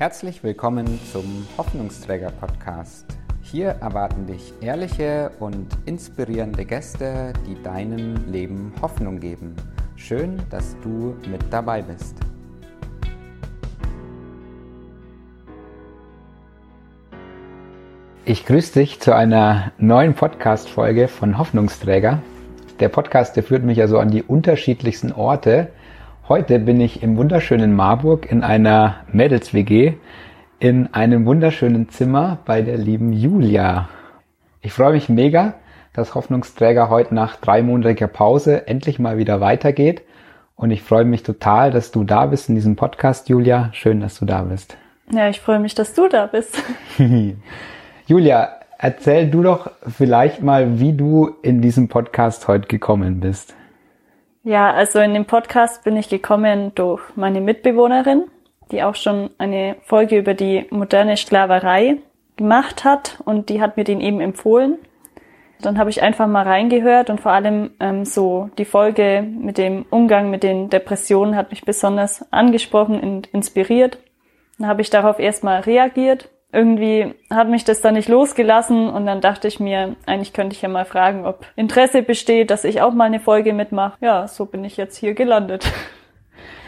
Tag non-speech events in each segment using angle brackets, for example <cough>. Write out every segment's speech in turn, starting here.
Herzlich willkommen zum Hoffnungsträger Podcast. Hier erwarten dich ehrliche und inspirierende Gäste, die deinem Leben Hoffnung geben. Schön, dass du mit dabei bist. Ich grüße dich zu einer neuen Podcast-Folge von Hoffnungsträger. Der Podcast, der führt mich also an die unterschiedlichsten Orte. Heute bin ich im wunderschönen Marburg in einer Mädels-WG in einem wunderschönen Zimmer bei der lieben Julia. Ich freue mich mega, dass Hoffnungsträger heute nach dreimonatiger Pause endlich mal wieder weitergeht. Und ich freue mich total, dass du da bist in diesem Podcast, Julia. Schön, dass du da bist. Ja, ich freue mich, dass du da bist. <laughs> Julia, erzähl du doch vielleicht mal, wie du in diesem Podcast heute gekommen bist. Ja, also in dem Podcast bin ich gekommen durch meine Mitbewohnerin, die auch schon eine Folge über die moderne Sklaverei gemacht hat und die hat mir den eben empfohlen. Dann habe ich einfach mal reingehört und vor allem ähm, so die Folge mit dem Umgang mit den Depressionen hat mich besonders angesprochen und inspiriert. Dann habe ich darauf erstmal reagiert irgendwie hat mich das dann nicht losgelassen und dann dachte ich mir, eigentlich könnte ich ja mal fragen, ob Interesse besteht, dass ich auch mal eine Folge mitmache. Ja, so bin ich jetzt hier gelandet.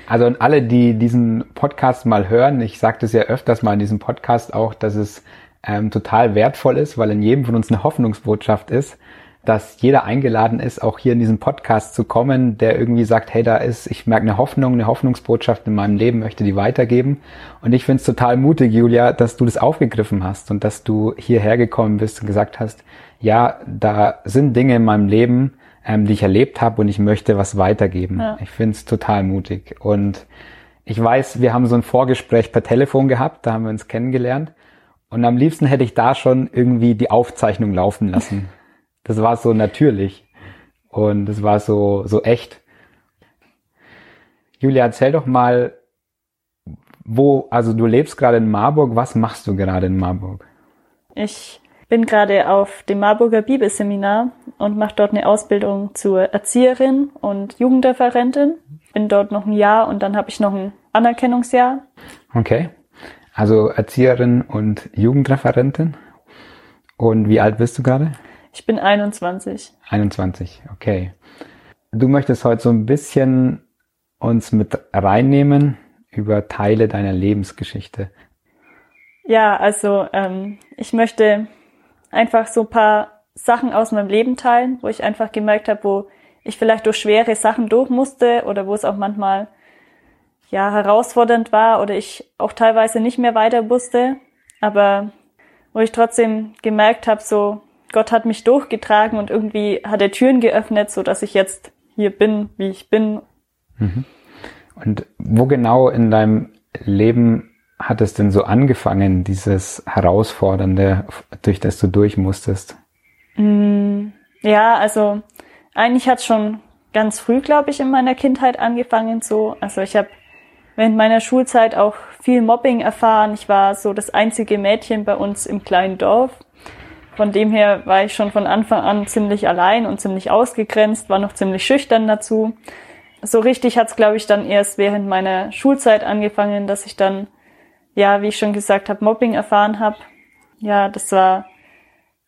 Also und alle, die diesen Podcast mal hören, ich sagte es ja öfters mal in diesem Podcast auch, dass es ähm, total wertvoll ist, weil in jedem von uns eine Hoffnungsbotschaft ist dass jeder eingeladen ist, auch hier in diesen Podcast zu kommen, der irgendwie sagt, hey, da ist, ich merke eine Hoffnung, eine Hoffnungsbotschaft in meinem Leben, möchte die weitergeben. Und ich finde es total mutig, Julia, dass du das aufgegriffen hast und dass du hierher gekommen bist und gesagt hast, ja, da sind Dinge in meinem Leben, ähm, die ich erlebt habe und ich möchte was weitergeben. Ja. Ich finde es total mutig. Und ich weiß, wir haben so ein Vorgespräch per Telefon gehabt, da haben wir uns kennengelernt. Und am liebsten hätte ich da schon irgendwie die Aufzeichnung laufen lassen. <laughs> Das war so natürlich und das war so, so echt. Julia, erzähl doch mal, wo, also du lebst gerade in Marburg, was machst du gerade in Marburg? Ich bin gerade auf dem Marburger Bibelseminar und mache dort eine Ausbildung zur Erzieherin und Jugendreferentin. Bin dort noch ein Jahr und dann habe ich noch ein Anerkennungsjahr. Okay. Also Erzieherin und Jugendreferentin. Und wie alt bist du gerade? Ich bin 21. 21, okay. Du möchtest heute so ein bisschen uns mit reinnehmen über Teile deiner Lebensgeschichte. Ja, also ähm, ich möchte einfach so ein paar Sachen aus meinem Leben teilen, wo ich einfach gemerkt habe, wo ich vielleicht durch schwere Sachen durch musste oder wo es auch manchmal ja herausfordernd war oder ich auch teilweise nicht mehr weiter wusste, aber wo ich trotzdem gemerkt habe, so Gott hat mich durchgetragen und irgendwie hat er Türen geöffnet, so dass ich jetzt hier bin, wie ich bin. Mhm. Und wo genau in deinem Leben hat es denn so angefangen, dieses Herausfordernde, durch das du durch musstest? Mm, ja, also eigentlich hat es schon ganz früh, glaube ich, in meiner Kindheit angefangen so. Also ich habe während meiner Schulzeit auch viel Mobbing erfahren. Ich war so das einzige Mädchen bei uns im kleinen Dorf. Von dem her war ich schon von Anfang an ziemlich allein und ziemlich ausgegrenzt, war noch ziemlich schüchtern dazu. So richtig hat's, glaube ich, dann erst während meiner Schulzeit angefangen, dass ich dann, ja, wie ich schon gesagt habe, Mobbing erfahren habe. Ja, das war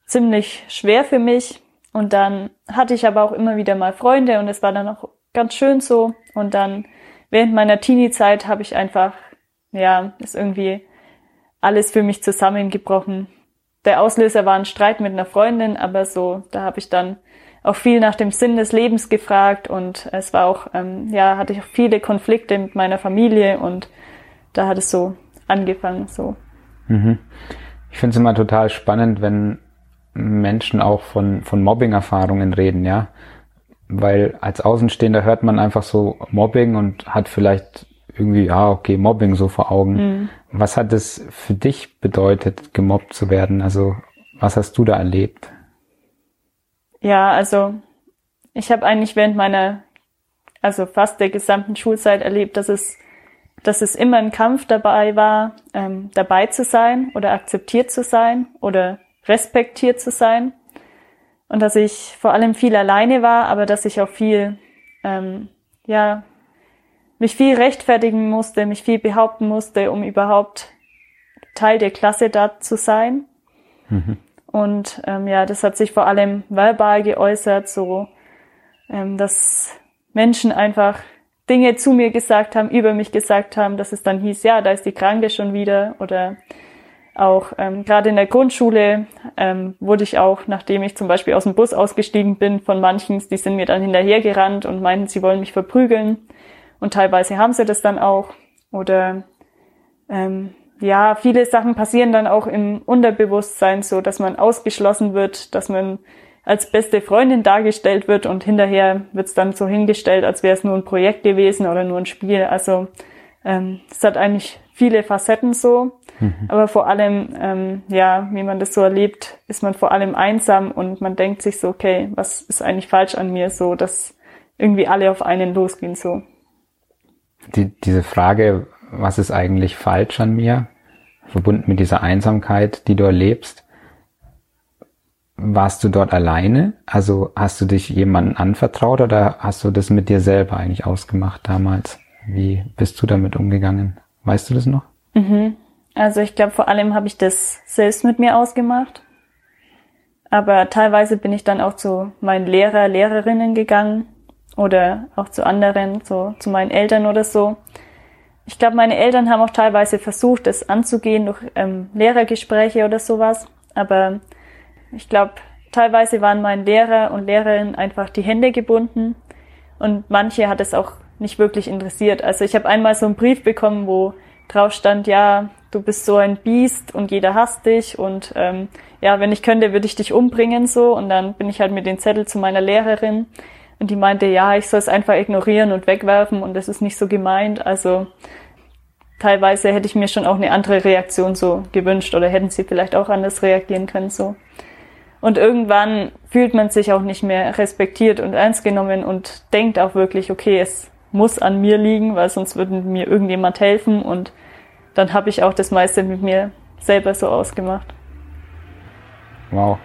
ziemlich schwer für mich. Und dann hatte ich aber auch immer wieder mal Freunde und es war dann auch ganz schön so. Und dann während meiner Teenie-Zeit habe ich einfach, ja, ist irgendwie alles für mich zusammengebrochen der Auslöser war ein Streit mit einer Freundin, aber so, da habe ich dann auch viel nach dem Sinn des Lebens gefragt und es war auch, ähm, ja, hatte ich auch viele Konflikte mit meiner Familie und da hat es so angefangen, so. Mhm. Ich finde es immer total spannend, wenn Menschen auch von, von Mobbing-Erfahrungen reden, ja. Weil als Außenstehender hört man einfach so Mobbing und hat vielleicht irgendwie, ja, okay, Mobbing so vor Augen. Mhm. Was hat es für dich bedeutet, gemobbt zu werden? Also was hast du da erlebt? Ja, also ich habe eigentlich während meiner, also fast der gesamten Schulzeit erlebt, dass es, dass es immer ein Kampf dabei war, ähm, dabei zu sein oder akzeptiert zu sein oder respektiert zu sein. Und dass ich vor allem viel alleine war, aber dass ich auch viel, ähm, ja, mich viel rechtfertigen musste, mich viel behaupten musste, um überhaupt Teil der Klasse da zu sein. Mhm. Und ähm, ja, das hat sich vor allem verbal geäußert, so ähm, dass Menschen einfach Dinge zu mir gesagt haben, über mich gesagt haben, dass es dann hieß, ja, da ist die Kranke schon wieder oder auch ähm, gerade in der Grundschule ähm, wurde ich auch, nachdem ich zum Beispiel aus dem Bus ausgestiegen bin, von manchen, die sind mir dann hinterhergerannt und meinten, sie wollen mich verprügeln. Und teilweise haben sie das dann auch. Oder ähm, ja, viele Sachen passieren dann auch im Unterbewusstsein so, dass man ausgeschlossen wird, dass man als beste Freundin dargestellt wird und hinterher wird es dann so hingestellt, als wäre es nur ein Projekt gewesen oder nur ein Spiel. Also ähm, es hat eigentlich viele Facetten so, mhm. aber vor allem, ähm, ja, wie man das so erlebt, ist man vor allem einsam und man denkt sich so, okay, was ist eigentlich falsch an mir, so dass irgendwie alle auf einen losgehen so. Die, diese Frage, was ist eigentlich falsch an mir, verbunden mit dieser Einsamkeit, die du erlebst, warst du dort alleine? Also hast du dich jemandem anvertraut oder hast du das mit dir selber eigentlich ausgemacht damals? Wie bist du damit umgegangen? Weißt du das noch? Mhm. Also ich glaube, vor allem habe ich das selbst mit mir ausgemacht. Aber teilweise bin ich dann auch zu meinen Lehrer, Lehrerinnen gegangen oder auch zu anderen, so zu meinen Eltern oder so. Ich glaube, meine Eltern haben auch teilweise versucht, das anzugehen durch ähm, Lehrergespräche oder sowas. Aber ich glaube, teilweise waren meinen Lehrer und Lehrerinnen einfach die Hände gebunden und manche hat es auch nicht wirklich interessiert. Also ich habe einmal so einen Brief bekommen, wo drauf stand, ja, du bist so ein Biest und jeder hasst dich und ähm, ja, wenn ich könnte, würde ich dich umbringen so. Und dann bin ich halt mit den Zettel zu meiner Lehrerin und die meinte, ja, ich soll es einfach ignorieren und wegwerfen und das ist nicht so gemeint. Also teilweise hätte ich mir schon auch eine andere Reaktion so gewünscht oder hätten sie vielleicht auch anders reagieren können so. Und irgendwann fühlt man sich auch nicht mehr respektiert und ernst genommen und denkt auch wirklich, okay, es muss an mir liegen, weil sonst würde mir irgendjemand helfen und dann habe ich auch das meiste mit mir selber so ausgemacht. Wow.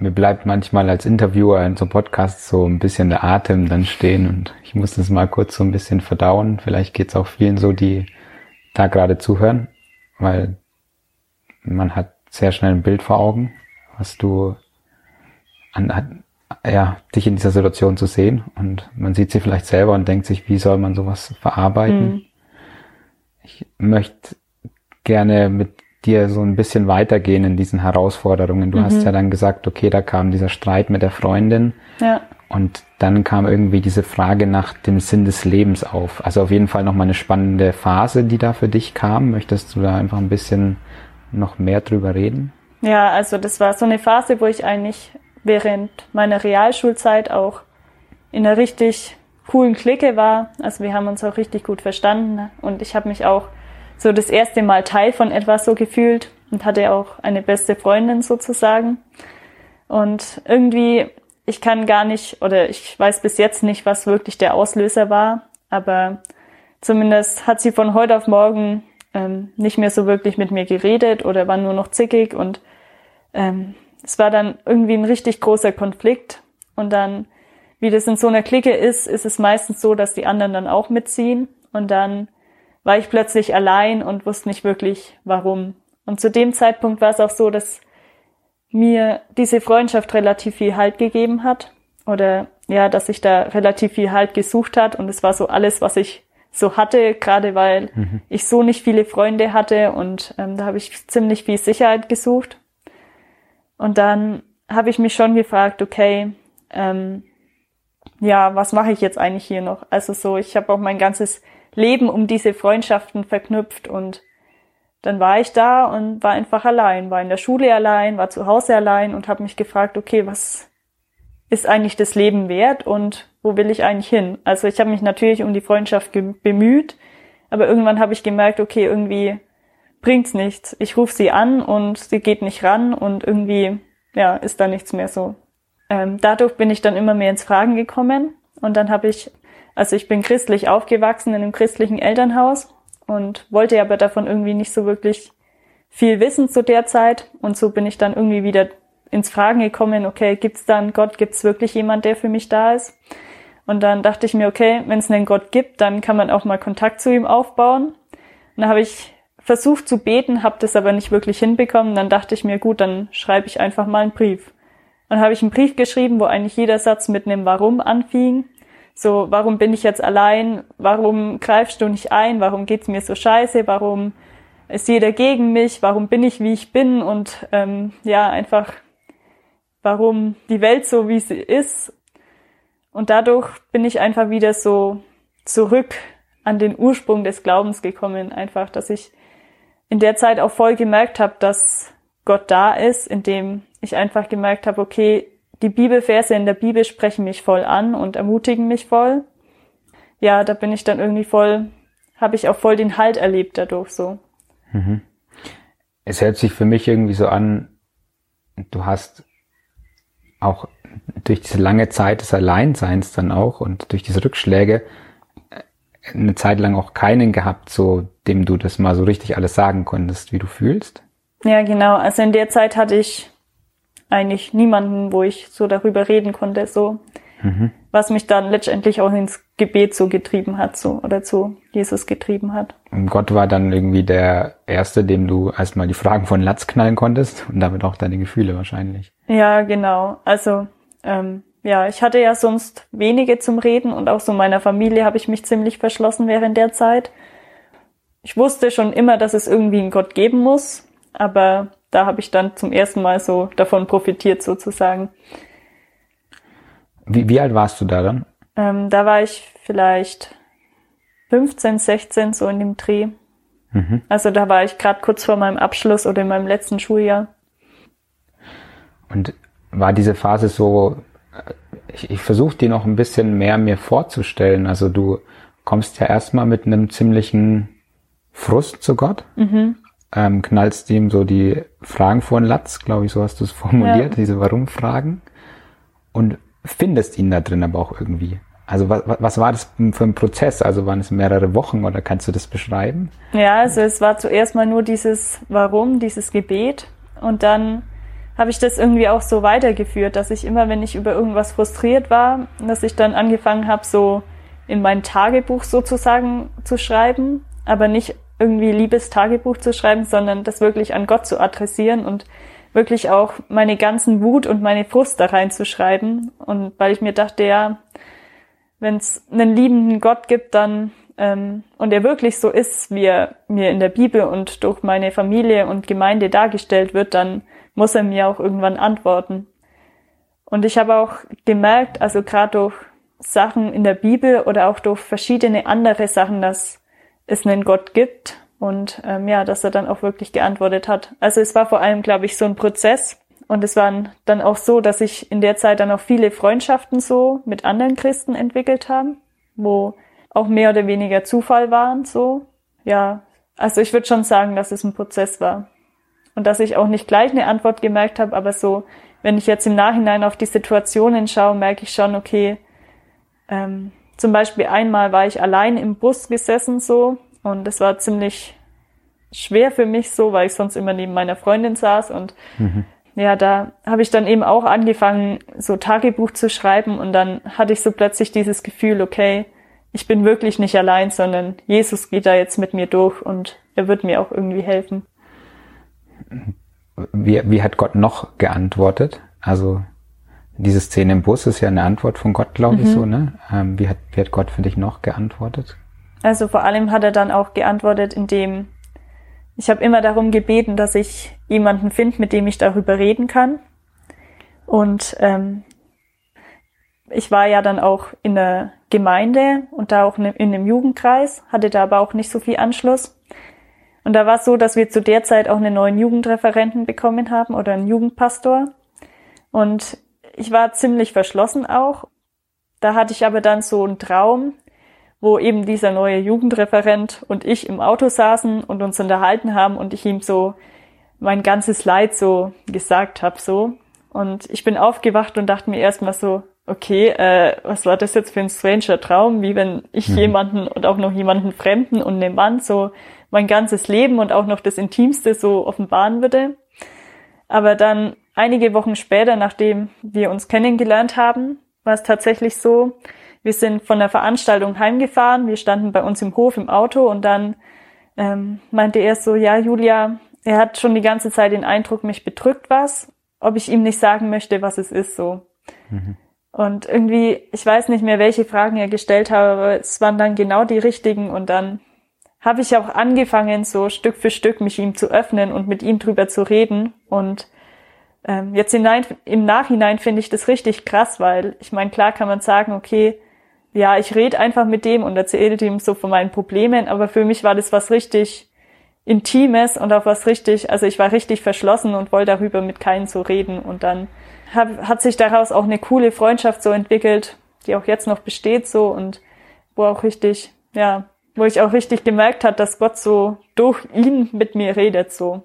Mir bleibt manchmal als Interviewer in so einem Podcast so ein bisschen der Atem dann stehen und ich muss das mal kurz so ein bisschen verdauen. Vielleicht geht es auch vielen so, die da gerade zuhören, weil man hat sehr schnell ein Bild vor Augen, was du an, ja, dich in dieser Situation zu sehen und man sieht sie vielleicht selber und denkt sich, wie soll man sowas verarbeiten? Mhm. Ich möchte gerne mit dir so ein bisschen weitergehen in diesen Herausforderungen. Du mhm. hast ja dann gesagt, okay, da kam dieser Streit mit der Freundin. Ja. Und dann kam irgendwie diese Frage nach dem Sinn des Lebens auf. Also auf jeden Fall nochmal eine spannende Phase, die da für dich kam. Möchtest du da einfach ein bisschen noch mehr drüber reden? Ja, also das war so eine Phase, wo ich eigentlich während meiner Realschulzeit auch in einer richtig coolen Clique war. Also wir haben uns auch richtig gut verstanden und ich habe mich auch so das erste Mal Teil von etwas so gefühlt und hatte auch eine beste Freundin sozusagen. Und irgendwie, ich kann gar nicht oder ich weiß bis jetzt nicht, was wirklich der Auslöser war, aber zumindest hat sie von heute auf morgen ähm, nicht mehr so wirklich mit mir geredet oder war nur noch zickig und ähm, es war dann irgendwie ein richtig großer Konflikt und dann, wie das in so einer Clique ist, ist es meistens so, dass die anderen dann auch mitziehen und dann war ich plötzlich allein und wusste nicht wirklich warum. Und zu dem Zeitpunkt war es auch so, dass mir diese Freundschaft relativ viel Halt gegeben hat oder ja, dass ich da relativ viel Halt gesucht hat und es war so alles, was ich so hatte, gerade weil mhm. ich so nicht viele Freunde hatte und ähm, da habe ich ziemlich viel Sicherheit gesucht. Und dann habe ich mich schon gefragt, okay, ähm, ja, was mache ich jetzt eigentlich hier noch? Also so, ich habe auch mein ganzes Leben um diese Freundschaften verknüpft und dann war ich da und war einfach allein, war in der Schule allein, war zu Hause allein und habe mich gefragt, okay, was ist eigentlich das Leben wert und wo will ich eigentlich hin? Also ich habe mich natürlich um die Freundschaft bemüht, aber irgendwann habe ich gemerkt, okay, irgendwie bringt's nichts. Ich rufe sie an und sie geht nicht ran und irgendwie, ja, ist da nichts mehr so. Ähm, dadurch bin ich dann immer mehr ins Fragen gekommen und dann habe ich, also ich bin christlich aufgewachsen in einem christlichen Elternhaus und wollte aber davon irgendwie nicht so wirklich viel wissen zu der Zeit und so bin ich dann irgendwie wieder ins Fragen gekommen, okay, gibt's dann Gott, gibt's wirklich jemand, der für mich da ist? Und dann dachte ich mir, okay, wenn es einen Gott gibt, dann kann man auch mal Kontakt zu ihm aufbauen. Und dann habe ich versucht zu beten, habe das aber nicht wirklich hinbekommen. Dann dachte ich mir, gut, dann schreibe ich einfach mal einen Brief. Und habe ich einen Brief geschrieben, wo eigentlich jeder Satz mit einem Warum anfing. So, warum bin ich jetzt allein? Warum greifst du nicht ein? Warum geht's mir so scheiße? Warum ist jeder gegen mich? Warum bin ich, wie ich bin? Und ähm, ja, einfach, warum die Welt so, wie sie ist. Und dadurch bin ich einfach wieder so zurück an den Ursprung des Glaubens gekommen. Einfach, dass ich in der Zeit auch voll gemerkt habe, dass Gott da ist, indem ich einfach gemerkt habe, okay, die Bibelverse in der Bibel sprechen mich voll an und ermutigen mich voll. Ja, da bin ich dann irgendwie voll, habe ich auch voll den Halt erlebt dadurch so. Mhm. Es hört sich für mich irgendwie so an, du hast auch durch diese lange Zeit des Alleinseins dann auch und durch diese Rückschläge äh, eine Zeit lang auch keinen gehabt, so dem du das mal so richtig alles sagen konntest, wie du fühlst. Ja, genau. Also in der Zeit hatte ich eigentlich niemanden, wo ich so darüber reden konnte, so. Mhm. Was mich dann letztendlich auch ins Gebet so getrieben hat, so, oder zu Jesus getrieben hat. Und Gott war dann irgendwie der Erste, dem du erstmal die Fragen von Latz knallen konntest und damit auch deine Gefühle wahrscheinlich. Ja, genau. Also, ähm, ja, ich hatte ja sonst wenige zum Reden und auch so meiner Familie habe ich mich ziemlich verschlossen während der Zeit. Ich wusste schon immer, dass es irgendwie einen Gott geben muss, aber da habe ich dann zum ersten Mal so davon profitiert sozusagen. Wie, wie alt warst du da dann? Ähm, da war ich vielleicht 15, 16 so in dem Dreh. Mhm. Also da war ich gerade kurz vor meinem Abschluss oder in meinem letzten Schuljahr. Und war diese Phase so, äh, ich, ich versuche die noch ein bisschen mehr mir vorzustellen. Also du kommst ja erstmal mit einem ziemlichen Frust zu Gott. Mhm ähm, knallst ihm so die Fragen vor den Latz, glaube ich, so hast du es formuliert, ja. diese Warum-Fragen. Und findest ihn da drin aber auch irgendwie. Also was, was war das für ein Prozess? Also waren es mehrere Wochen oder kannst du das beschreiben? Ja, also es war zuerst mal nur dieses Warum, dieses Gebet. Und dann habe ich das irgendwie auch so weitergeführt, dass ich immer, wenn ich über irgendwas frustriert war, dass ich dann angefangen habe, so in mein Tagebuch sozusagen zu schreiben, aber nicht irgendwie Liebestagebuch zu schreiben, sondern das wirklich an Gott zu adressieren und wirklich auch meine ganzen Wut und meine Frust da reinzuschreiben. Und weil ich mir dachte, ja, wenn es einen liebenden Gott gibt, dann ähm, und er wirklich so ist, wie er mir in der Bibel und durch meine Familie und Gemeinde dargestellt wird, dann muss er mir auch irgendwann antworten. Und ich habe auch gemerkt, also gerade durch Sachen in der Bibel oder auch durch verschiedene andere Sachen, dass es einen Gott gibt und ähm, ja, dass er dann auch wirklich geantwortet hat. Also es war vor allem, glaube ich, so ein Prozess und es war dann auch so, dass sich in der Zeit dann auch viele Freundschaften so mit anderen Christen entwickelt haben, wo auch mehr oder weniger Zufall waren, so. Ja, also ich würde schon sagen, dass es ein Prozess war. Und dass ich auch nicht gleich eine Antwort gemerkt habe, aber so, wenn ich jetzt im Nachhinein auf die Situationen schaue, merke ich schon, okay, ähm, zum Beispiel einmal war ich allein im Bus gesessen so und es war ziemlich schwer für mich so, weil ich sonst immer neben meiner Freundin saß und mhm. ja, da habe ich dann eben auch angefangen, so Tagebuch zu schreiben und dann hatte ich so plötzlich dieses Gefühl, okay, ich bin wirklich nicht allein, sondern Jesus geht da jetzt mit mir durch und er wird mir auch irgendwie helfen. Wie, wie hat Gott noch geantwortet? Also diese Szene im Bus ist ja eine Antwort von Gott, glaube mhm. ich, so, ne? Ähm, wie, hat, wie hat Gott für dich noch geantwortet? Also vor allem hat er dann auch geantwortet, indem ich habe immer darum gebeten, dass ich jemanden finde, mit dem ich darüber reden kann. Und ähm, ich war ja dann auch in der Gemeinde und da auch in einem Jugendkreis, hatte da aber auch nicht so viel Anschluss. Und da war es so, dass wir zu der Zeit auch einen neuen Jugendreferenten bekommen haben oder einen Jugendpastor. Und ich war ziemlich verschlossen auch. Da hatte ich aber dann so einen Traum, wo eben dieser neue Jugendreferent und ich im Auto saßen und uns unterhalten haben und ich ihm so mein ganzes Leid so gesagt habe so. Und ich bin aufgewacht und dachte mir erstmal so, okay, äh, was war das jetzt für ein stranger Traum, wie wenn ich mhm. jemanden und auch noch jemanden Fremden und einem Mann so mein ganzes Leben und auch noch das Intimste so offenbaren würde. Aber dann einige Wochen später, nachdem wir uns kennengelernt haben, war es tatsächlich so, wir sind von der Veranstaltung heimgefahren, wir standen bei uns im Hof im Auto und dann ähm, meinte er so, ja, Julia, er hat schon die ganze Zeit den Eindruck, mich bedrückt was, ob ich ihm nicht sagen möchte, was es ist so. Mhm. Und irgendwie, ich weiß nicht mehr, welche Fragen er gestellt hat, aber es waren dann genau die richtigen und dann habe ich auch angefangen, so Stück für Stück mich ihm zu öffnen und mit ihm drüber zu reden. Und ähm, jetzt hinein, im Nachhinein finde ich das richtig krass, weil ich meine, klar kann man sagen, okay, ja, ich rede einfach mit dem und erzähle ihm so von meinen Problemen, aber für mich war das was richtig Intimes und auch was richtig, also ich war richtig verschlossen und wollte darüber mit keinen so reden und dann hab, hat sich daraus auch eine coole Freundschaft so entwickelt, die auch jetzt noch besteht so und wo auch richtig, ja, wo ich auch richtig gemerkt hat, dass Gott so durch ihn mit mir redet so.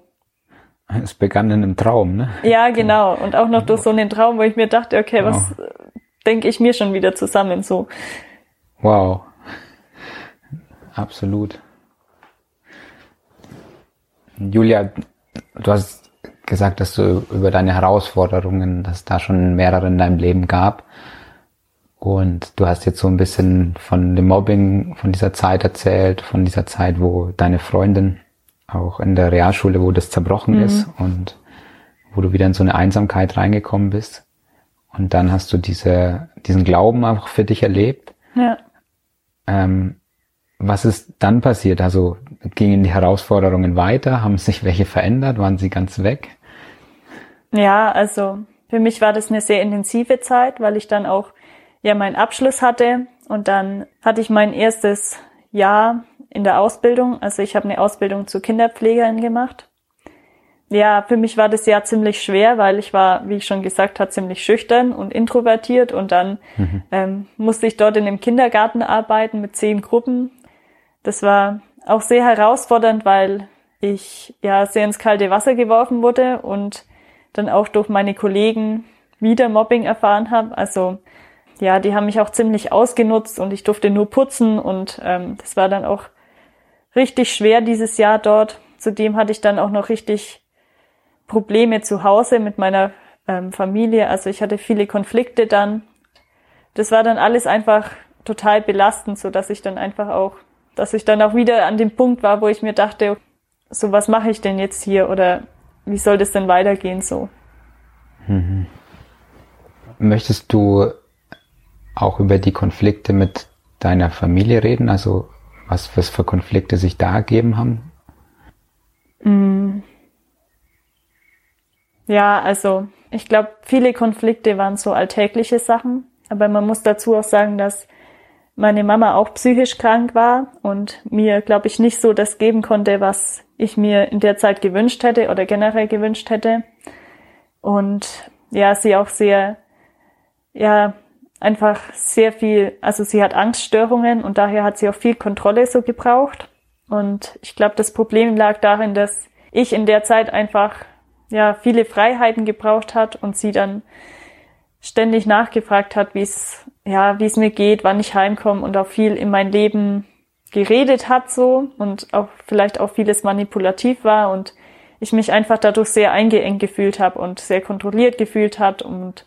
Es begann in einem Traum, ne? Ja, genau. Und auch noch durch so einen Traum, wo ich mir dachte, okay, wow. was denke ich mir schon wieder zusammen so. Wow. Absolut. Julia, du hast gesagt, dass du über deine Herausforderungen, dass es da schon mehrere in deinem Leben gab. Und du hast jetzt so ein bisschen von dem Mobbing, von dieser Zeit erzählt, von dieser Zeit, wo deine Freundin auch in der Realschule, wo das zerbrochen mhm. ist und wo du wieder in so eine Einsamkeit reingekommen bist. Und dann hast du diese, diesen Glauben einfach für dich erlebt. Ja. Ähm, was ist dann passiert? Also gingen die Herausforderungen weiter? Haben sich welche verändert? Waren sie ganz weg? Ja, also für mich war das eine sehr intensive Zeit, weil ich dann auch ja meinen Abschluss hatte und dann hatte ich mein erstes Jahr in der Ausbildung. Also ich habe eine Ausbildung zur Kinderpflegerin gemacht. Ja, für mich war das Jahr ziemlich schwer, weil ich war, wie ich schon gesagt habe, ziemlich schüchtern und introvertiert und dann mhm. ähm, musste ich dort in einem Kindergarten arbeiten mit zehn Gruppen. Das war auch sehr herausfordernd, weil ich ja sehr ins kalte Wasser geworfen wurde und dann auch durch meine Kollegen wieder Mobbing erfahren habe. Also ja, die haben mich auch ziemlich ausgenutzt und ich durfte nur putzen und ähm, das war dann auch richtig schwer dieses Jahr dort. Zudem hatte ich dann auch noch richtig Probleme zu Hause mit meiner ähm, Familie. Also ich hatte viele Konflikte dann. Das war dann alles einfach total belastend, so dass ich dann einfach auch, dass ich dann auch wieder an dem Punkt war, wo ich mir dachte, so was mache ich denn jetzt hier oder wie soll das denn weitergehen so? Mhm. Möchtest du auch über die Konflikte mit deiner Familie reden? Also was, was für Konflikte sich da ergeben haben? Mm. Ja, also ich glaube, viele Konflikte waren so alltägliche Sachen, aber man muss dazu auch sagen, dass meine Mama auch psychisch krank war und mir, glaube ich, nicht so das geben konnte, was ich mir in der Zeit gewünscht hätte oder generell gewünscht hätte. Und ja, sie auch sehr, ja, einfach sehr viel, also sie hat Angststörungen und daher hat sie auch viel Kontrolle so gebraucht. Und ich glaube, das Problem lag darin, dass ich in der Zeit einfach ja viele Freiheiten gebraucht hat und sie dann ständig nachgefragt hat, wie es ja, wie es mir geht, wann ich heimkomme und auch viel in mein Leben geredet hat so und auch vielleicht auch vieles manipulativ war und ich mich einfach dadurch sehr eingeengt gefühlt habe und sehr kontrolliert gefühlt hat und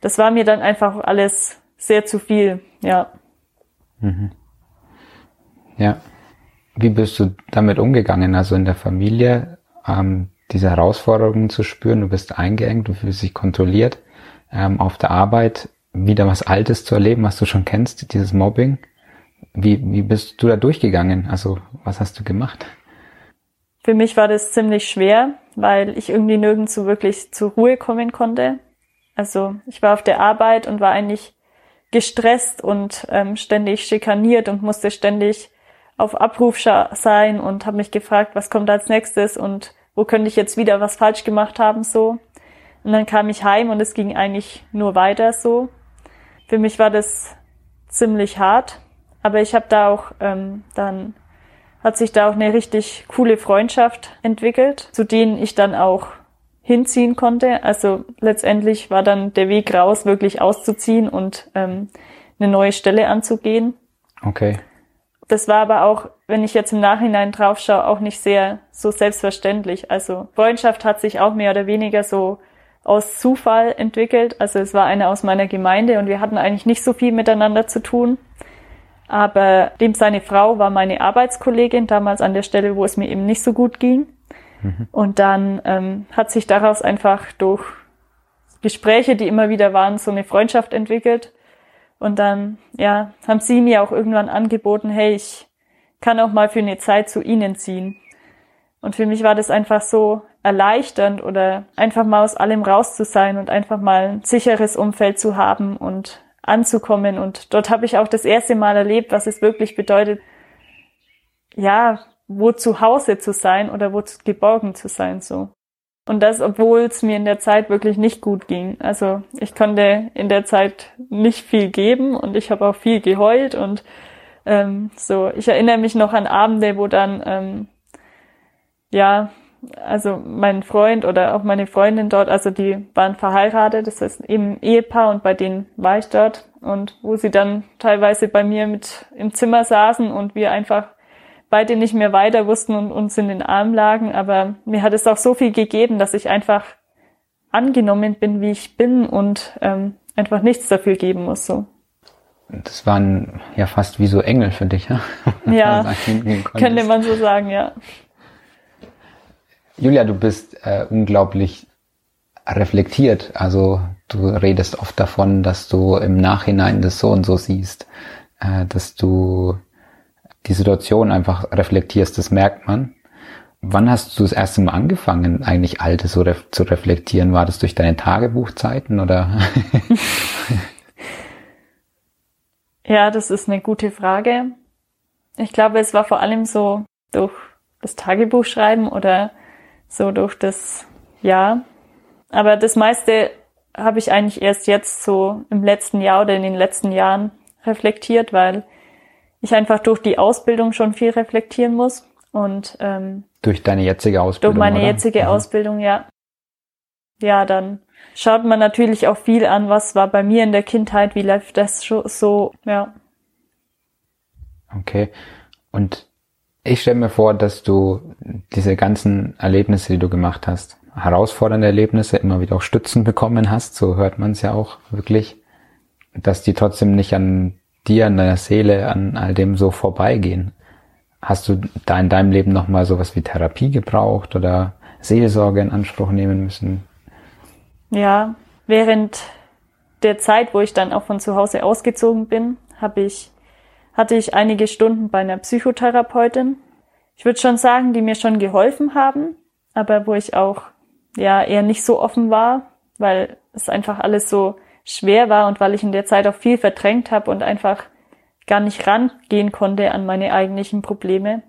das war mir dann einfach alles sehr zu viel, ja. Mhm. Ja. Wie bist du damit umgegangen? Also in der Familie ähm, diese Herausforderungen zu spüren, du bist eingeengt, du fühlst dich kontrolliert. Ähm, auf der Arbeit wieder was Altes zu erleben, was du schon kennst, dieses Mobbing. Wie, wie bist du da durchgegangen? Also was hast du gemacht? Für mich war das ziemlich schwer, weil ich irgendwie nirgends so wirklich zur Ruhe kommen konnte. Also ich war auf der Arbeit und war eigentlich gestresst und ähm, ständig schikaniert und musste ständig auf Abruf sein und habe mich gefragt, was kommt als nächstes und wo könnte ich jetzt wieder was falsch gemacht haben so. Und dann kam ich heim und es ging eigentlich nur weiter so. Für mich war das ziemlich hart, aber ich habe da auch ähm, dann hat sich da auch eine richtig coole Freundschaft entwickelt, zu denen ich dann auch hinziehen konnte. Also letztendlich war dann der Weg raus, wirklich auszuziehen und ähm, eine neue Stelle anzugehen. Okay. Das war aber auch, wenn ich jetzt im Nachhinein drauf schaue, auch nicht sehr so selbstverständlich. Also Freundschaft hat sich auch mehr oder weniger so aus Zufall entwickelt. Also es war eine aus meiner Gemeinde und wir hatten eigentlich nicht so viel miteinander zu tun. Aber dem seine Frau war meine Arbeitskollegin damals an der Stelle, wo es mir eben nicht so gut ging. Mhm. Und dann ähm, hat sich daraus einfach durch Gespräche, die immer wieder waren, so eine Freundschaft entwickelt. Und dann, ja, haben sie mir auch irgendwann angeboten, hey, ich kann auch mal für eine Zeit zu ihnen ziehen. Und für mich war das einfach so erleichternd oder einfach mal aus allem raus zu sein und einfach mal ein sicheres Umfeld zu haben und anzukommen. Und dort habe ich auch das erste Mal erlebt, was es wirklich bedeutet, ja, wo zu Hause zu sein oder wo geborgen zu sein, so. Und das, obwohl es mir in der Zeit wirklich nicht gut ging. Also ich konnte in der Zeit nicht viel geben und ich habe auch viel geheult und ähm, so. Ich erinnere mich noch an Abende, wo dann ähm, ja, also mein Freund oder auch meine Freundin dort, also die waren verheiratet, das heißt eben Ehepaar und bei denen war ich dort und wo sie dann teilweise bei mir mit im Zimmer saßen und wir einfach beide nicht mehr weiter wussten und uns in den Arm lagen. Aber mir hat es auch so viel gegeben, dass ich einfach angenommen bin, wie ich bin und ähm, einfach nichts dafür geben muss. So. Das waren ja fast wie so Engel für dich, ja? <laughs> Ja, könnte man so sagen, ja. Julia, du bist äh, unglaublich reflektiert. Also du redest oft davon, dass du im Nachhinein das so und so siehst, äh, dass du die Situation einfach reflektierst, das merkt man. Wann hast du das erste Mal angefangen, eigentlich Alte so ref zu reflektieren? War das durch deine Tagebuchzeiten oder? <laughs> ja, das ist eine gute Frage. Ich glaube, es war vor allem so durch das Tagebuchschreiben oder so durch das Jahr. Aber das meiste habe ich eigentlich erst jetzt so im letzten Jahr oder in den letzten Jahren reflektiert, weil ich einfach durch die Ausbildung schon viel reflektieren muss und ähm, durch deine jetzige Ausbildung. Durch meine oder? jetzige mhm. Ausbildung, ja. Ja, dann schaut man natürlich auch viel an, was war bei mir in der Kindheit, wie läuft das so, ja. Okay. Und ich stelle mir vor, dass du diese ganzen Erlebnisse, die du gemacht hast, herausfordernde Erlebnisse, immer wieder auch Stützen bekommen hast, so hört man es ja auch wirklich, dass die trotzdem nicht an dir, an deiner Seele, an all dem so vorbeigehen. Hast du da in deinem Leben nochmal sowas wie Therapie gebraucht oder Seelsorge in Anspruch nehmen müssen? Ja, während der Zeit, wo ich dann auch von zu Hause ausgezogen bin, habe ich, hatte ich einige Stunden bei einer Psychotherapeutin. Ich würde schon sagen, die mir schon geholfen haben, aber wo ich auch ja eher nicht so offen war, weil es einfach alles so schwer war und weil ich in der Zeit auch viel verdrängt habe und einfach gar nicht rangehen konnte an meine eigentlichen Probleme.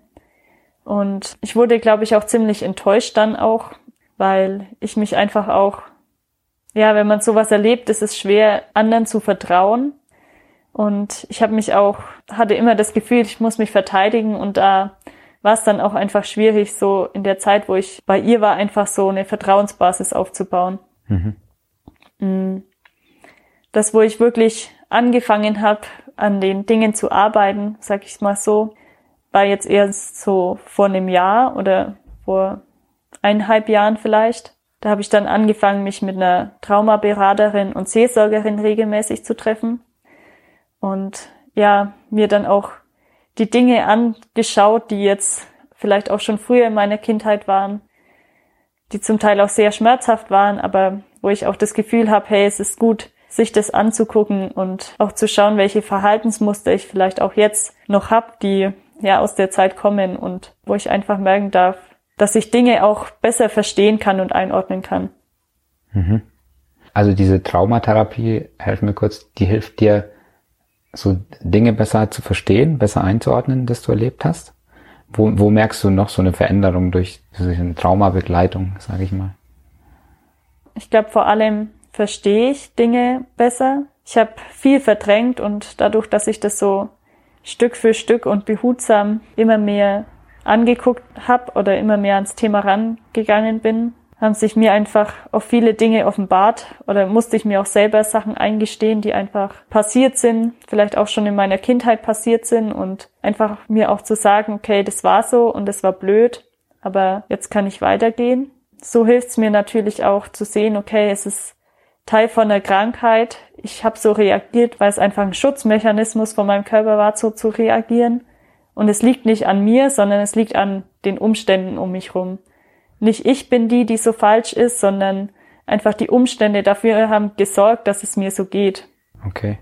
Und ich wurde, glaube ich, auch ziemlich enttäuscht dann auch, weil ich mich einfach auch, ja, wenn man sowas erlebt, ist es schwer, anderen zu vertrauen. Und ich habe mich auch, hatte immer das Gefühl, ich muss mich verteidigen und da war es dann auch einfach schwierig, so in der Zeit, wo ich bei ihr war, einfach so eine Vertrauensbasis aufzubauen. Mhm. Das, wo ich wirklich angefangen habe, an den Dingen zu arbeiten, sag ich mal so, war jetzt erst so vor einem Jahr oder vor eineinhalb Jahren vielleicht. Da habe ich dann angefangen, mich mit einer Traumaberaterin und Seelsorgerin regelmäßig zu treffen und ja, mir dann auch die Dinge angeschaut, die jetzt vielleicht auch schon früher in meiner Kindheit waren, die zum Teil auch sehr schmerzhaft waren, aber wo ich auch das Gefühl habe, hey, es ist gut, sich das anzugucken und auch zu schauen, welche Verhaltensmuster ich vielleicht auch jetzt noch habe, die ja aus der Zeit kommen und wo ich einfach merken darf, dass ich Dinge auch besser verstehen kann und einordnen kann. Mhm. Also diese Traumatherapie, helf mir kurz, die hilft dir, so Dinge besser zu verstehen, besser einzuordnen, das du erlebt hast? Wo, wo merkst du noch so eine Veränderung durch, durch eine Traumabegleitung, sage ich mal? Ich glaube vor allem verstehe ich Dinge besser. Ich habe viel verdrängt und dadurch, dass ich das so Stück für Stück und behutsam immer mehr angeguckt habe oder immer mehr ans Thema rangegangen bin, haben sich mir einfach auf viele Dinge offenbart oder musste ich mir auch selber Sachen eingestehen, die einfach passiert sind, vielleicht auch schon in meiner Kindheit passiert sind und einfach mir auch zu sagen, okay, das war so und das war blöd, aber jetzt kann ich weitergehen. So hilft es mir natürlich auch zu sehen, okay, es ist Teil von der Krankheit. ich habe so reagiert, weil es einfach ein Schutzmechanismus von meinem Körper war, so zu reagieren. Und es liegt nicht an mir, sondern es liegt an den Umständen um mich rum. Nicht ich bin die, die so falsch ist, sondern einfach die Umstände dafür haben gesorgt, dass es mir so geht. Okay.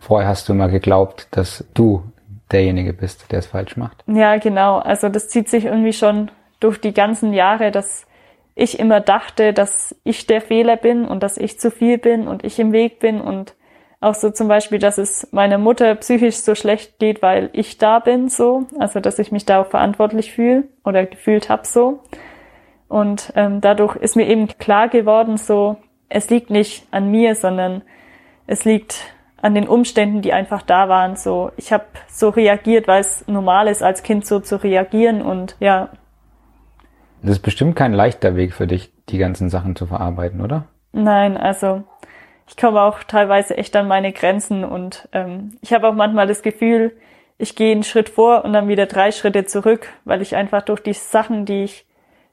Vorher hast du immer geglaubt, dass du derjenige bist, der es falsch macht. Ja, genau. Also das zieht sich irgendwie schon durch die ganzen Jahre, dass ich immer dachte, dass ich der Fehler bin und dass ich zu viel bin und ich im Weg bin und auch so zum Beispiel, dass es meiner Mutter psychisch so schlecht geht, weil ich da bin, so. Also, dass ich mich da auch verantwortlich fühle oder gefühlt habe, so. Und ähm, dadurch ist mir eben klar geworden, so, es liegt nicht an mir, sondern es liegt an den Umständen, die einfach da waren. So, ich habe so reagiert, weil es normal ist, als Kind so zu reagieren und ja. Das ist bestimmt kein leichter Weg für dich, die ganzen Sachen zu verarbeiten, oder? Nein, also ich komme auch teilweise echt an meine Grenzen und ähm, ich habe auch manchmal das Gefühl, ich gehe einen Schritt vor und dann wieder drei Schritte zurück, weil ich einfach durch die Sachen, die ich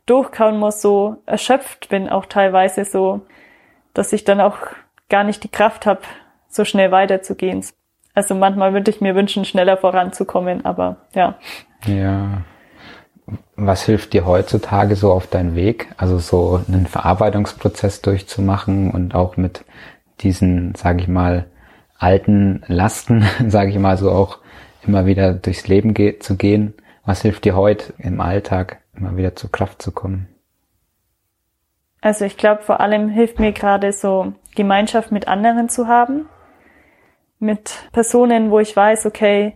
durchkauen muss, so erschöpft bin, auch teilweise so, dass ich dann auch gar nicht die Kraft habe, so schnell weiterzugehen. Also manchmal würde ich mir wünschen, schneller voranzukommen, aber ja. Ja. Was hilft dir heutzutage so auf deinen Weg? Also so einen Verarbeitungsprozess durchzumachen und auch mit diesen, sage ich mal, alten Lasten, <laughs> sage ich mal, so auch immer wieder durchs Leben ge zu gehen. Was hilft dir heute im Alltag, immer wieder zur Kraft zu kommen? Also ich glaube, vor allem hilft mir gerade so Gemeinschaft mit anderen zu haben, mit Personen, wo ich weiß, okay,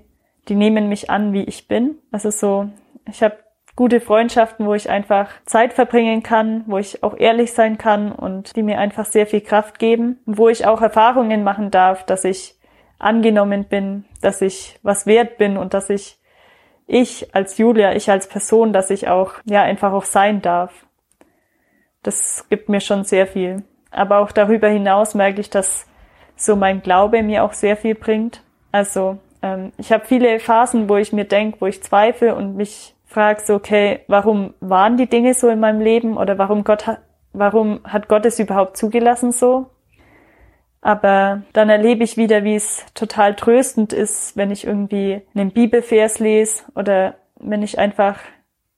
die nehmen mich an, wie ich bin. Also so, ich habe gute Freundschaften, wo ich einfach Zeit verbringen kann, wo ich auch ehrlich sein kann und die mir einfach sehr viel Kraft geben wo ich auch Erfahrungen machen darf, dass ich angenommen bin, dass ich was wert bin und dass ich ich als Julia, ich als Person, dass ich auch ja einfach auch sein darf. Das gibt mir schon sehr viel. Aber auch darüber hinaus merke ich, dass so mein Glaube mir auch sehr viel bringt. Also ähm, ich habe viele Phasen, wo ich mir denke, wo ich zweifle und mich frage so, okay, warum waren die Dinge so in meinem Leben oder warum Gott hat, warum hat Gott es überhaupt zugelassen so? Aber dann erlebe ich wieder, wie es total tröstend ist, wenn ich irgendwie einen Bibelvers lese oder wenn ich einfach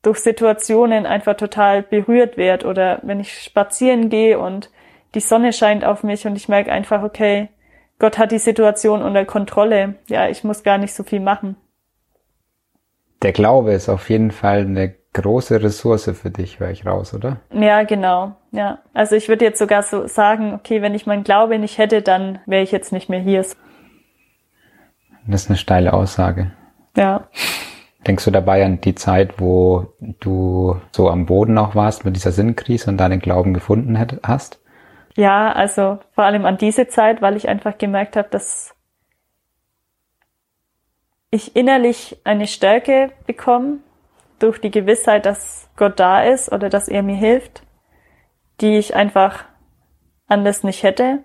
durch Situationen einfach total berührt werde oder wenn ich spazieren gehe und die Sonne scheint auf mich und ich merke einfach, okay, Gott hat die Situation unter Kontrolle. Ja, ich muss gar nicht so viel machen der Glaube ist auf jeden Fall eine große Ressource für dich, höre ich raus, oder? Ja, genau. Ja. Also ich würde jetzt sogar so sagen, okay, wenn ich meinen Glaube nicht hätte, dann wäre ich jetzt nicht mehr hier. Das ist eine steile Aussage. Ja. Denkst du dabei an die Zeit, wo du so am Boden noch warst mit dieser Sinnkrise und deinen Glauben gefunden hast? Ja, also vor allem an diese Zeit, weil ich einfach gemerkt habe, dass ich innerlich eine Stärke bekomme durch die Gewissheit, dass Gott da ist oder dass er mir hilft, die ich einfach anders nicht hätte.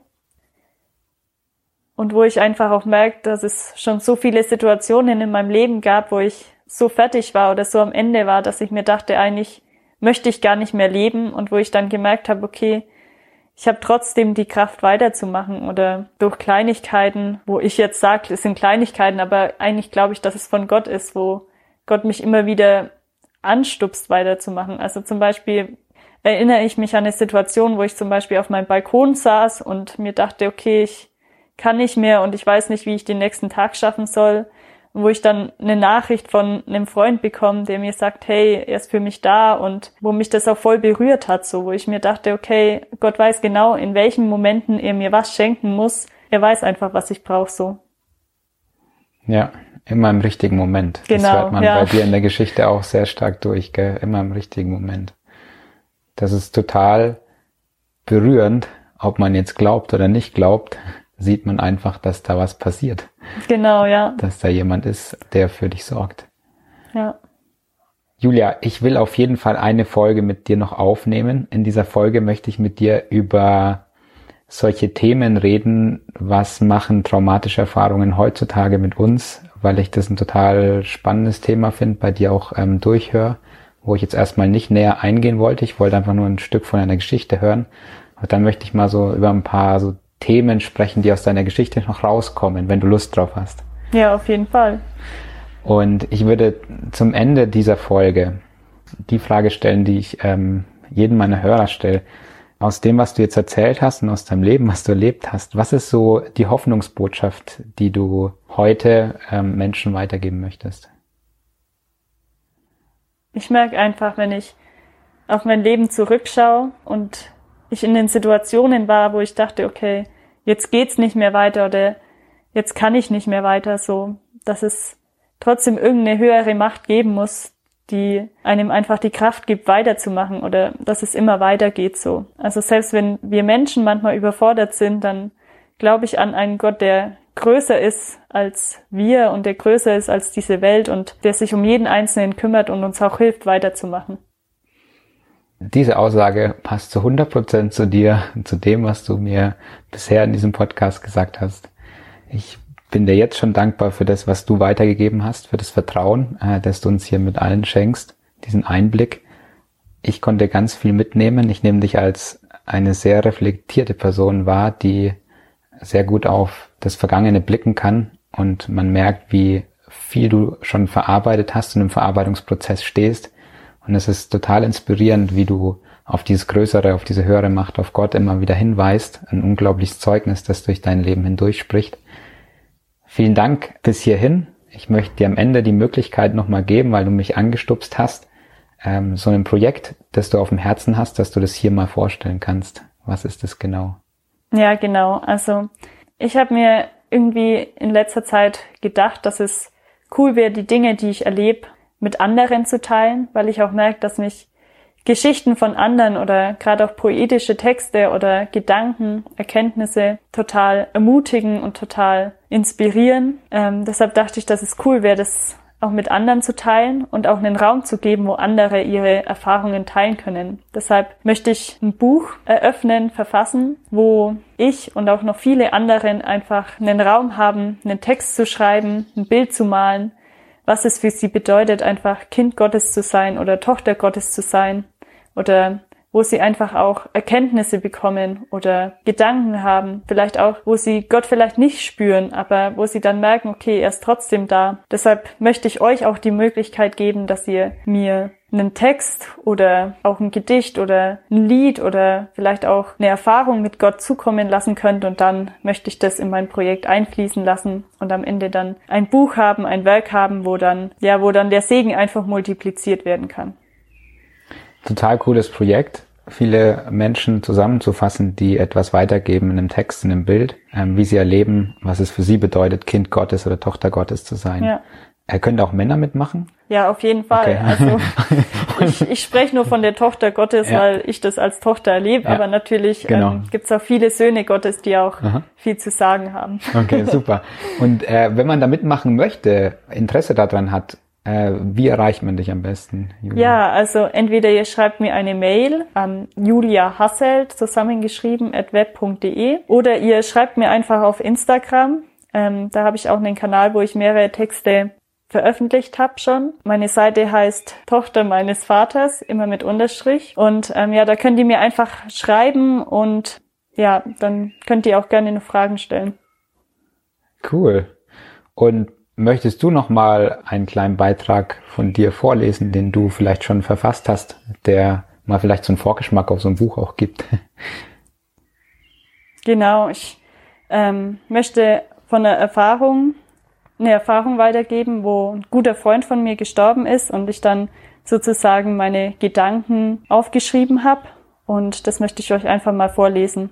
Und wo ich einfach auch merke, dass es schon so viele Situationen in meinem Leben gab, wo ich so fertig war oder so am Ende war, dass ich mir dachte, eigentlich möchte ich gar nicht mehr leben und wo ich dann gemerkt habe, okay, ich habe trotzdem die Kraft weiterzumachen oder durch Kleinigkeiten, wo ich jetzt sage, es sind Kleinigkeiten, aber eigentlich glaube ich, dass es von Gott ist, wo Gott mich immer wieder anstupst, weiterzumachen. Also zum Beispiel erinnere ich mich an eine Situation, wo ich zum Beispiel auf meinem Balkon saß und mir dachte, okay, ich kann nicht mehr und ich weiß nicht, wie ich den nächsten Tag schaffen soll wo ich dann eine Nachricht von einem Freund bekomme, der mir sagt, hey, er ist für mich da und wo mich das auch voll berührt hat, so, wo ich mir dachte, okay, Gott weiß genau, in welchen Momenten er mir was schenken muss. Er weiß einfach, was ich brauche, so. Ja, immer im richtigen Moment. Genau, das hört man ja. bei dir in der Geschichte auch sehr stark durch, gell? Immer im richtigen Moment. Das ist total berührend, ob man jetzt glaubt oder nicht glaubt, sieht man einfach, dass da was passiert. Genau, ja. Dass da jemand ist, der für dich sorgt. Ja. Julia, ich will auf jeden Fall eine Folge mit dir noch aufnehmen. In dieser Folge möchte ich mit dir über solche Themen reden. Was machen traumatische Erfahrungen heutzutage mit uns? Weil ich das ein total spannendes Thema finde, bei dir auch ähm, durchhöre, wo ich jetzt erstmal nicht näher eingehen wollte. Ich wollte einfach nur ein Stück von einer Geschichte hören. Und dann möchte ich mal so über ein paar so Themen sprechen, die aus deiner Geschichte noch rauskommen, wenn du Lust drauf hast. Ja, auf jeden Fall. Und ich würde zum Ende dieser Folge die Frage stellen, die ich ähm, jedem meiner Hörer stelle. Aus dem, was du jetzt erzählt hast und aus deinem Leben, was du erlebt hast, was ist so die Hoffnungsbotschaft, die du heute ähm, Menschen weitergeben möchtest? Ich merke einfach, wenn ich auf mein Leben zurückschaue und ich in den Situationen war, wo ich dachte, okay, jetzt geht's nicht mehr weiter oder jetzt kann ich nicht mehr weiter, so, dass es trotzdem irgendeine höhere Macht geben muss, die einem einfach die Kraft gibt, weiterzumachen oder dass es immer weitergeht so. Also selbst wenn wir Menschen manchmal überfordert sind, dann glaube ich an einen Gott, der größer ist als wir und der größer ist als diese Welt und der sich um jeden Einzelnen kümmert und uns auch hilft, weiterzumachen. Diese Aussage passt zu 100 Prozent zu dir, zu dem, was du mir bisher in diesem Podcast gesagt hast. Ich bin dir jetzt schon dankbar für das, was du weitergegeben hast, für das Vertrauen, äh, das du uns hier mit allen schenkst, diesen Einblick. Ich konnte ganz viel mitnehmen. Ich nehme dich als eine sehr reflektierte Person wahr, die sehr gut auf das Vergangene blicken kann und man merkt, wie viel du schon verarbeitet hast und im Verarbeitungsprozess stehst. Und es ist total inspirierend, wie du auf dieses größere, auf diese höhere Macht, auf Gott immer wieder hinweist. Ein unglaubliches Zeugnis, das durch dein Leben hindurch spricht. Vielen Dank bis hierhin. Ich möchte dir am Ende die Möglichkeit nochmal geben, weil du mich angestupst hast, ähm, so ein Projekt, das du auf dem Herzen hast, dass du das hier mal vorstellen kannst. Was ist das genau? Ja, genau. Also ich habe mir irgendwie in letzter Zeit gedacht, dass es cool wäre, die Dinge, die ich erlebe, mit anderen zu teilen, weil ich auch merke, dass mich Geschichten von anderen oder gerade auch poetische Texte oder Gedanken, Erkenntnisse total ermutigen und total inspirieren. Ähm, deshalb dachte ich, dass es cool wäre, das auch mit anderen zu teilen und auch einen Raum zu geben, wo andere ihre Erfahrungen teilen können. Deshalb möchte ich ein Buch eröffnen, verfassen, wo ich und auch noch viele anderen einfach einen Raum haben, einen Text zu schreiben, ein Bild zu malen, was es für sie bedeutet, einfach Kind Gottes zu sein oder Tochter Gottes zu sein oder wo sie einfach auch Erkenntnisse bekommen oder Gedanken haben, vielleicht auch, wo sie Gott vielleicht nicht spüren, aber wo sie dann merken, okay, er ist trotzdem da. Deshalb möchte ich euch auch die Möglichkeit geben, dass ihr mir einen Text oder auch ein Gedicht oder ein Lied oder vielleicht auch eine Erfahrung mit Gott zukommen lassen könnt und dann möchte ich das in mein Projekt einfließen lassen und am Ende dann ein Buch haben, ein Werk haben, wo dann, ja, wo dann der Segen einfach multipliziert werden kann total cooles Projekt, viele Menschen zusammenzufassen, die etwas weitergeben in einem Text, in einem Bild, ähm, wie sie erleben, was es für sie bedeutet, Kind Gottes oder Tochter Gottes zu sein. Ja. Er könnte auch Männer mitmachen? Ja, auf jeden Fall. Okay. Also <laughs> ich, ich spreche nur von der Tochter Gottes, ja. weil ich das als Tochter erlebe, ja. aber natürlich genau. ähm, gibt es auch viele Söhne Gottes, die auch Aha. viel zu sagen haben. Okay, <laughs> super. Und äh, wenn man da mitmachen möchte, Interesse daran hat, äh, wie erreicht man dich am besten? Julia? Ja, also entweder ihr schreibt mir eine Mail an Julia Hasselt zusammengeschrieben at web.de oder ihr schreibt mir einfach auf Instagram. Ähm, da habe ich auch einen Kanal, wo ich mehrere Texte veröffentlicht habe schon. Meine Seite heißt Tochter meines Vaters, immer mit Unterstrich. Und ähm, ja, da könnt ihr mir einfach schreiben und ja, dann könnt ihr auch gerne noch Fragen stellen. Cool. Und Möchtest du noch mal einen kleinen Beitrag von dir vorlesen, den du vielleicht schon verfasst hast, der mal vielleicht so einen Vorgeschmack auf so ein Buch auch gibt? <laughs> Genau, ich ähm, möchte von der Erfahrung eine Erfahrung weitergeben, wo ein guter Freund von mir gestorben ist und ich dann sozusagen meine Gedanken aufgeschrieben habe und das möchte ich euch einfach mal vorlesen.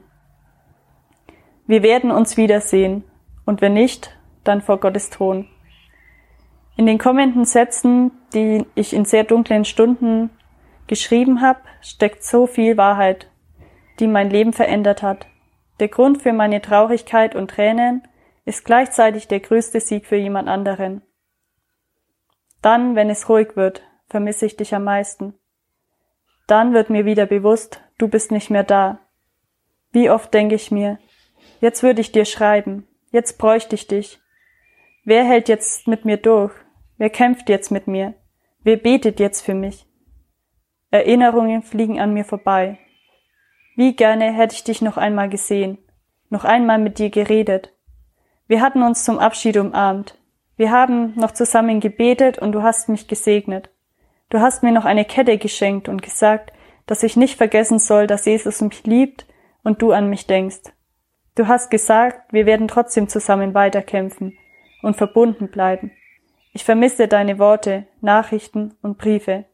Wir werden uns wiedersehen und wenn nicht, dann vor Gottes Thron. In den kommenden Sätzen, die ich in sehr dunklen Stunden geschrieben habe, steckt so viel Wahrheit, die mein Leben verändert hat. Der Grund für meine Traurigkeit und Tränen ist gleichzeitig der größte Sieg für jemand anderen. Dann, wenn es ruhig wird, vermisse ich dich am meisten. Dann wird mir wieder bewusst, du bist nicht mehr da. Wie oft denke ich mir, jetzt würde ich dir schreiben, jetzt bräuchte ich dich, Wer hält jetzt mit mir durch? Wer kämpft jetzt mit mir? Wer betet jetzt für mich? Erinnerungen fliegen an mir vorbei. Wie gerne hätte ich dich noch einmal gesehen. noch einmal mit dir geredet. Wir hatten uns zum Abschied umarmt. Wir haben noch zusammen gebetet und du hast mich gesegnet. Du hast mir noch eine Kette geschenkt und gesagt, dass ich nicht vergessen soll, dass Jesus mich liebt und du an mich denkst. Du hast gesagt, wir werden trotzdem zusammen weiterkämpfen und verbunden bleiben. Ich vermisse deine Worte, Nachrichten und Briefe.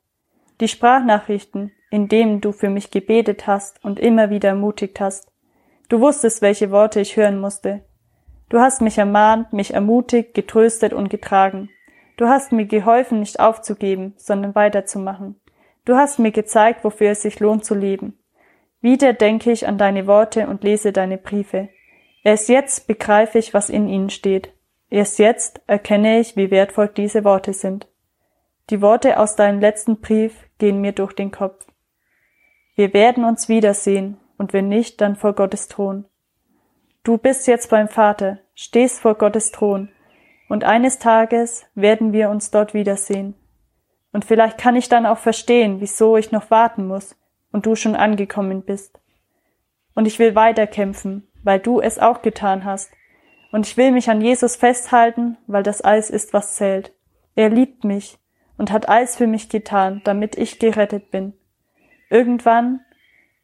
Die Sprachnachrichten, in denen du für mich gebetet hast und immer wieder ermutigt hast. Du wusstest, welche Worte ich hören musste. Du hast mich ermahnt, mich ermutigt, getröstet und getragen. Du hast mir geholfen, nicht aufzugeben, sondern weiterzumachen. Du hast mir gezeigt, wofür es sich lohnt zu leben. Wieder denke ich an deine Worte und lese deine Briefe. Erst jetzt begreife ich, was in ihnen steht. Erst jetzt erkenne ich, wie wertvoll diese Worte sind. Die Worte aus deinem letzten Brief gehen mir durch den Kopf. Wir werden uns wiedersehen, und wenn nicht, dann vor Gottes Thron. Du bist jetzt beim Vater, stehst vor Gottes Thron, und eines Tages werden wir uns dort wiedersehen. Und vielleicht kann ich dann auch verstehen, wieso ich noch warten muss und du schon angekommen bist. Und ich will weiterkämpfen, weil du es auch getan hast. Und ich will mich an Jesus festhalten, weil das alles ist, was zählt. Er liebt mich und hat alles für mich getan, damit ich gerettet bin. Irgendwann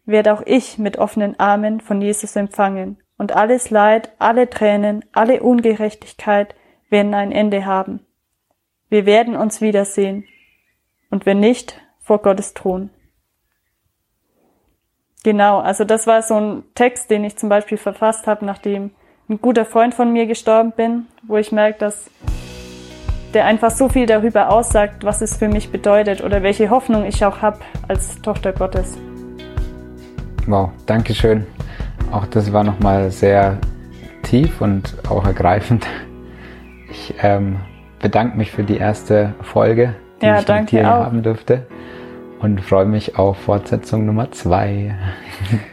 werde auch ich mit offenen Armen von Jesus empfangen, und alles Leid, alle Tränen, alle Ungerechtigkeit werden ein Ende haben. Wir werden uns wiedersehen, und wenn nicht, vor Gottes Thron. Genau, also das war so ein Text, den ich zum Beispiel verfasst habe, nachdem ein guter Freund von mir gestorben bin, wo ich merke, dass der einfach so viel darüber aussagt, was es für mich bedeutet oder welche Hoffnung ich auch habe als Tochter Gottes. Wow, danke schön. Auch das war nochmal sehr tief und auch ergreifend. Ich ähm, bedanke mich für die erste Folge, die ja, ich mit dir auch. haben durfte und freue mich auf Fortsetzung Nummer zwei. <laughs>